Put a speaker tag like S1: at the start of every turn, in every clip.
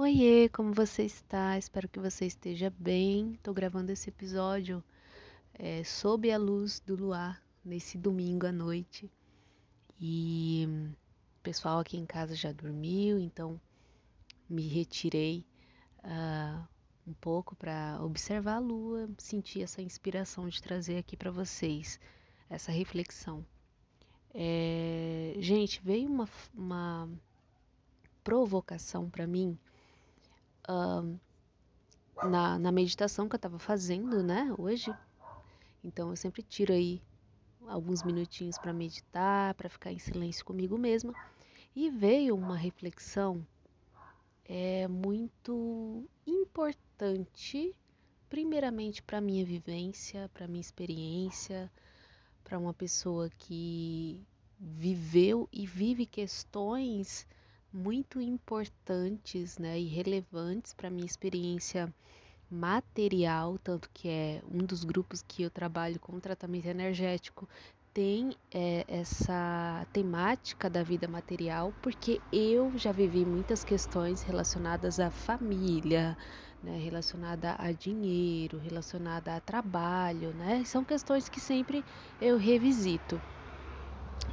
S1: Oiê, como você está? Espero que você esteja bem. Estou gravando esse episódio é, sob a luz do luar nesse domingo à noite. E o pessoal aqui em casa já dormiu, então me retirei uh, um pouco para observar a lua, sentir essa inspiração de trazer aqui para vocês essa reflexão. É, gente, veio uma, uma provocação para mim uh, na, na meditação que eu estava fazendo, né, hoje. Então eu sempre tiro aí alguns minutinhos para meditar, para ficar em silêncio comigo mesma. E veio uma reflexão é muito importante, primeiramente para minha vivência, para minha experiência, para uma pessoa que viveu e vive questões muito importantes né, e relevantes para minha experiência material, tanto que é um dos grupos que eu trabalho com tratamento energético, tem é, essa temática da vida material, porque eu já vivi muitas questões relacionadas à família, né, relacionada a dinheiro, relacionada a trabalho, né? São questões que sempre eu revisito.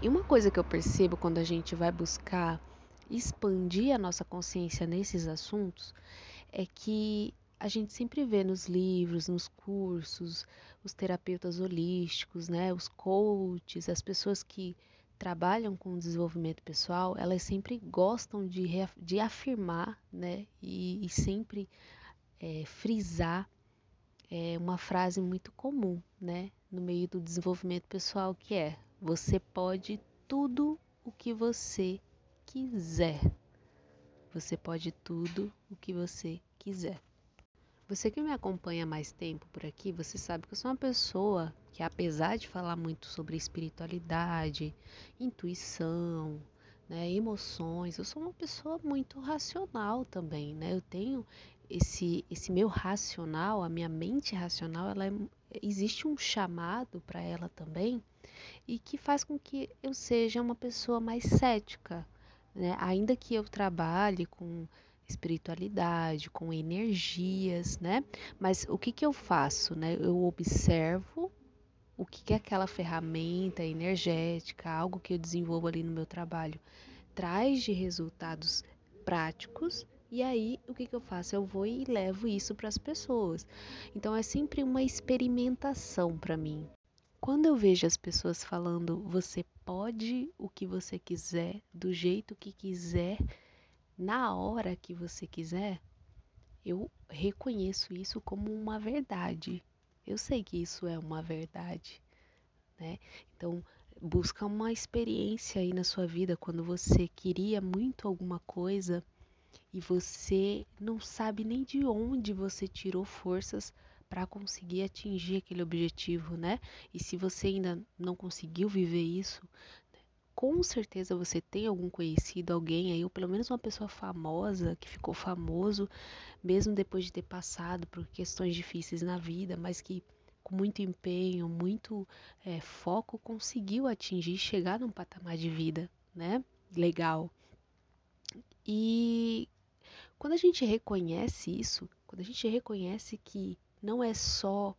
S1: E uma coisa que eu percebo quando a gente vai buscar expandir a nossa consciência nesses assuntos é que a gente sempre vê nos livros, nos cursos, os terapeutas holísticos, né, os coaches, as pessoas que trabalham com desenvolvimento pessoal, elas sempre gostam de, de afirmar, né, e, e sempre é, frisar é, uma frase muito comum, né, no meio do desenvolvimento pessoal, que é: você pode tudo o que você quiser. Você pode tudo o que você quiser. Você que me acompanha mais tempo por aqui, você sabe que eu sou uma pessoa que, apesar de falar muito sobre espiritualidade, intuição, né, emoções, eu sou uma pessoa muito racional também, né? Eu tenho esse esse meu racional, a minha mente racional, ela é, existe um chamado para ela também e que faz com que eu seja uma pessoa mais cética, né? Ainda que eu trabalhe com espiritualidade, com energias, né? Mas o que, que eu faço, né? Eu observo o que, que aquela ferramenta energética, algo que eu desenvolvo ali no meu trabalho, traz de resultados práticos e aí, o que, que eu faço? Eu vou e levo isso para as pessoas. Então, é sempre uma experimentação para mim. Quando eu vejo as pessoas falando, você pode o que você quiser, do jeito que quiser, na hora que você quiser, eu reconheço isso como uma verdade. Eu sei que isso é uma verdade, né? Então, busca uma experiência aí na sua vida quando você queria muito alguma coisa e você não sabe nem de onde você tirou forças para conseguir atingir aquele objetivo, né? E se você ainda não conseguiu viver isso, com certeza você tem algum conhecido, alguém aí, ou pelo menos uma pessoa famosa que ficou famoso, mesmo depois de ter passado por questões difíceis na vida, mas que com muito empenho, muito é, foco, conseguiu atingir, chegar num patamar de vida, né? Legal. E quando a gente reconhece isso, quando a gente reconhece que não é só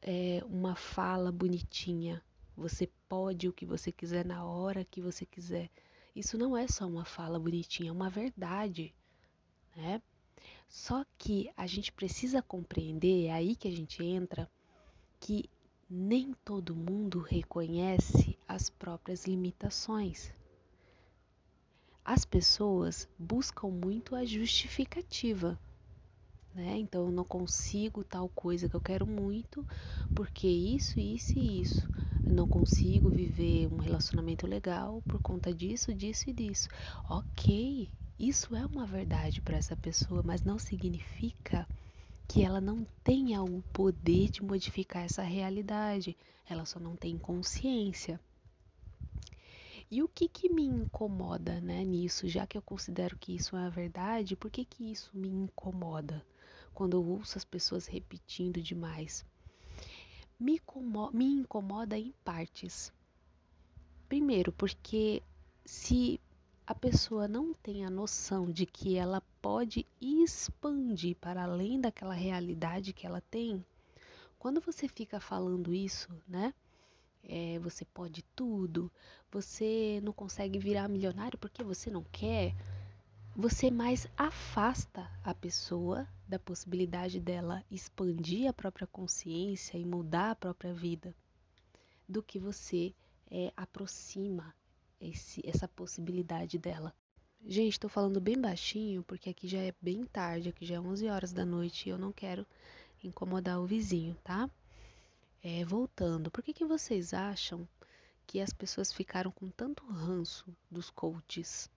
S1: é, uma fala bonitinha, você pode o que você quiser na hora que você quiser. Isso não é só uma fala bonitinha, é uma verdade, né? Só que a gente precisa compreender, é aí que a gente entra, que nem todo mundo reconhece as próprias limitações. As pessoas buscam muito a justificativa né? Então eu não consigo tal coisa que eu quero muito, porque isso, isso e isso. Eu não consigo viver um relacionamento legal por conta disso, disso e disso. Ok, isso é uma verdade para essa pessoa, mas não significa que ela não tenha o poder de modificar essa realidade. Ela só não tem consciência. E o que, que me incomoda né, nisso, já que eu considero que isso é a verdade, por que, que isso me incomoda? Quando eu ouço as pessoas repetindo demais. Me, me incomoda em partes. Primeiro, porque se a pessoa não tem a noção de que ela pode expandir para além daquela realidade que ela tem. Quando você fica falando isso, né? É, você pode tudo, você não consegue virar milionário porque você não quer, você mais afasta a pessoa da possibilidade dela expandir a própria consciência e mudar a própria vida, do que você é, aproxima esse, essa possibilidade dela. Gente, estou falando bem baixinho porque aqui já é bem tarde, aqui já é 11 horas da noite e eu não quero incomodar o vizinho, tá? É, voltando, por que, que vocês acham que as pessoas ficaram com tanto ranço dos coaches?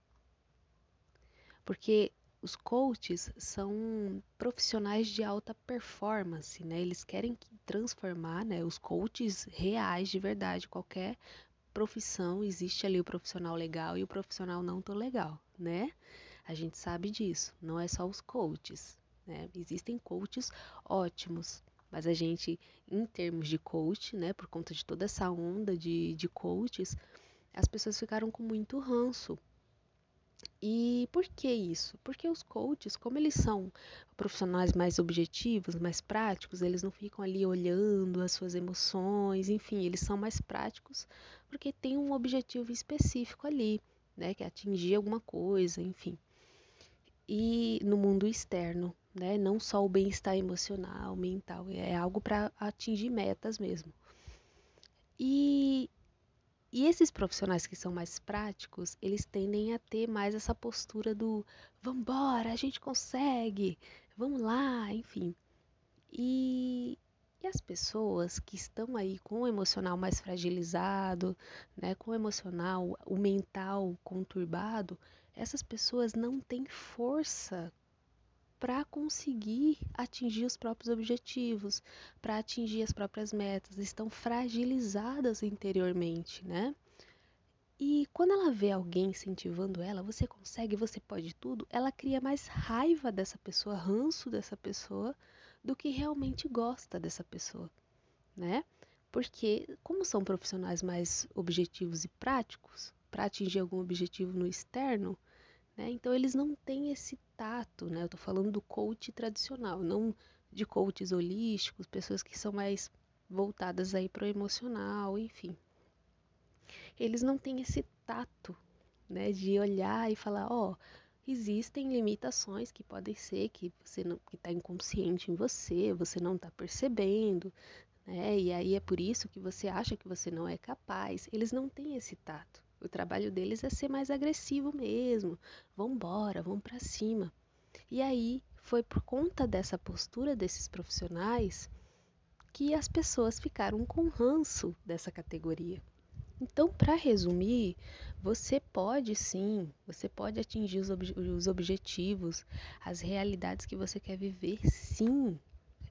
S1: porque os coaches são profissionais de alta performance, né? Eles querem transformar, né? Os coaches reais de verdade, qualquer profissão existe ali o profissional legal e o profissional não tão legal, né? A gente sabe disso. Não é só os coaches, né? Existem coaches ótimos, mas a gente, em termos de coach, né? Por conta de toda essa onda de, de coaches, as pessoas ficaram com muito ranço e por que isso? Porque os coaches, como eles são profissionais mais objetivos, mais práticos, eles não ficam ali olhando as suas emoções, enfim, eles são mais práticos porque tem um objetivo específico ali, né, que é atingir alguma coisa, enfim. E no mundo externo, né, não só o bem-estar emocional, mental, é algo para atingir metas mesmo. E e esses profissionais que são mais práticos, eles tendem a ter mais essa postura do vambora, a gente consegue, vamos lá, enfim. E, e as pessoas que estão aí com o emocional mais fragilizado, né, com o emocional, o mental conturbado, essas pessoas não têm força para conseguir atingir os próprios objetivos, para atingir as próprias metas, estão fragilizadas interiormente, né? E quando ela vê alguém incentivando ela, você consegue, você pode tudo, ela cria mais raiva dessa pessoa, ranço dessa pessoa, do que realmente gosta dessa pessoa, né? Porque, como são profissionais mais objetivos e práticos, para atingir algum objetivo no externo, né? Então eles não têm esse tato, né? Eu estou falando do coach tradicional, não de coaches holísticos, pessoas que são mais voltadas aí para o emocional, enfim. Eles não têm esse tato, né? De olhar e falar, ó, oh, existem limitações que podem ser que você não que está inconsciente em você, você não está percebendo, né? E aí é por isso que você acha que você não é capaz. Eles não têm esse tato. O trabalho deles é ser mais agressivo mesmo. Vambora, vamos para cima. E aí foi por conta dessa postura desses profissionais que as pessoas ficaram com ranço dessa categoria. Então, para resumir, você pode sim, você pode atingir os, ob os objetivos, as realidades que você quer viver, sim,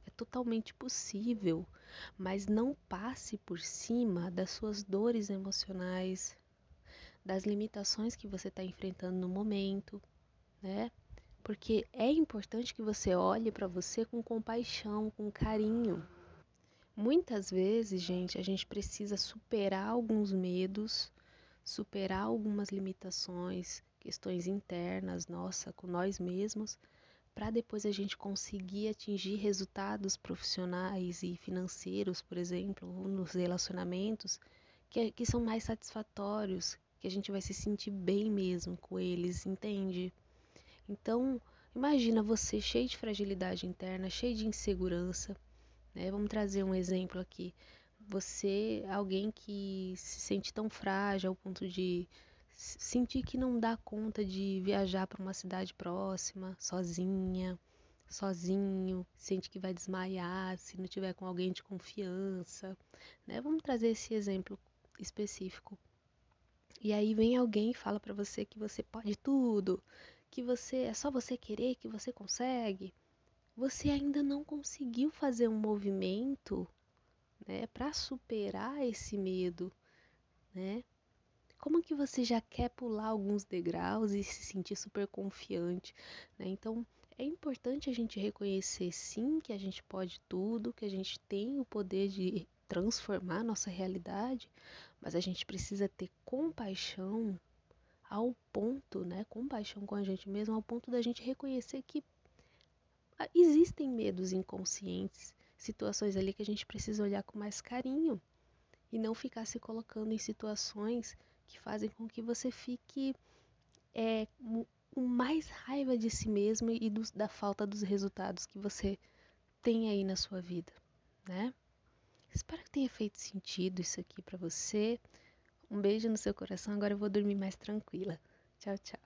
S1: é totalmente possível, mas não passe por cima das suas dores emocionais, das limitações que você está enfrentando no momento, né? Porque é importante que você olhe para você com compaixão, com carinho. Muitas vezes, gente, a gente precisa superar alguns medos, superar algumas limitações, questões internas, nossa, com nós mesmos, para depois a gente conseguir atingir resultados profissionais e financeiros, por exemplo, nos relacionamentos, que, que são mais satisfatórios, que a gente vai se sentir bem mesmo com eles, entende? Então, imagina você cheio de fragilidade interna, cheio de insegurança, né? Vamos trazer um exemplo aqui. Você, alguém que se sente tão frágil ao ponto de sentir que não dá conta de viajar para uma cidade próxima, sozinha, sozinho, sente que vai desmaiar se não tiver com alguém de confiança, né? Vamos trazer esse exemplo específico. E aí vem alguém e fala para você que você pode tudo, que você é só você querer que você consegue. Você ainda não conseguiu fazer um movimento, né, para superar esse medo, né? Como que você já quer pular alguns degraus e se sentir super confiante, né? Então, é importante a gente reconhecer sim que a gente pode tudo, que a gente tem o poder de transformar nossa realidade, mas a gente precisa ter compaixão ao ponto, né, compaixão com a gente mesmo, ao ponto da gente reconhecer que existem medos inconscientes, situações ali que a gente precisa olhar com mais carinho e não ficar se colocando em situações que fazem com que você fique é, com mais raiva de si mesmo e do, da falta dos resultados que você tem aí na sua vida, né? Espero que tenha feito sentido isso aqui para você. Um beijo no seu coração. Agora eu vou dormir mais tranquila. Tchau, tchau.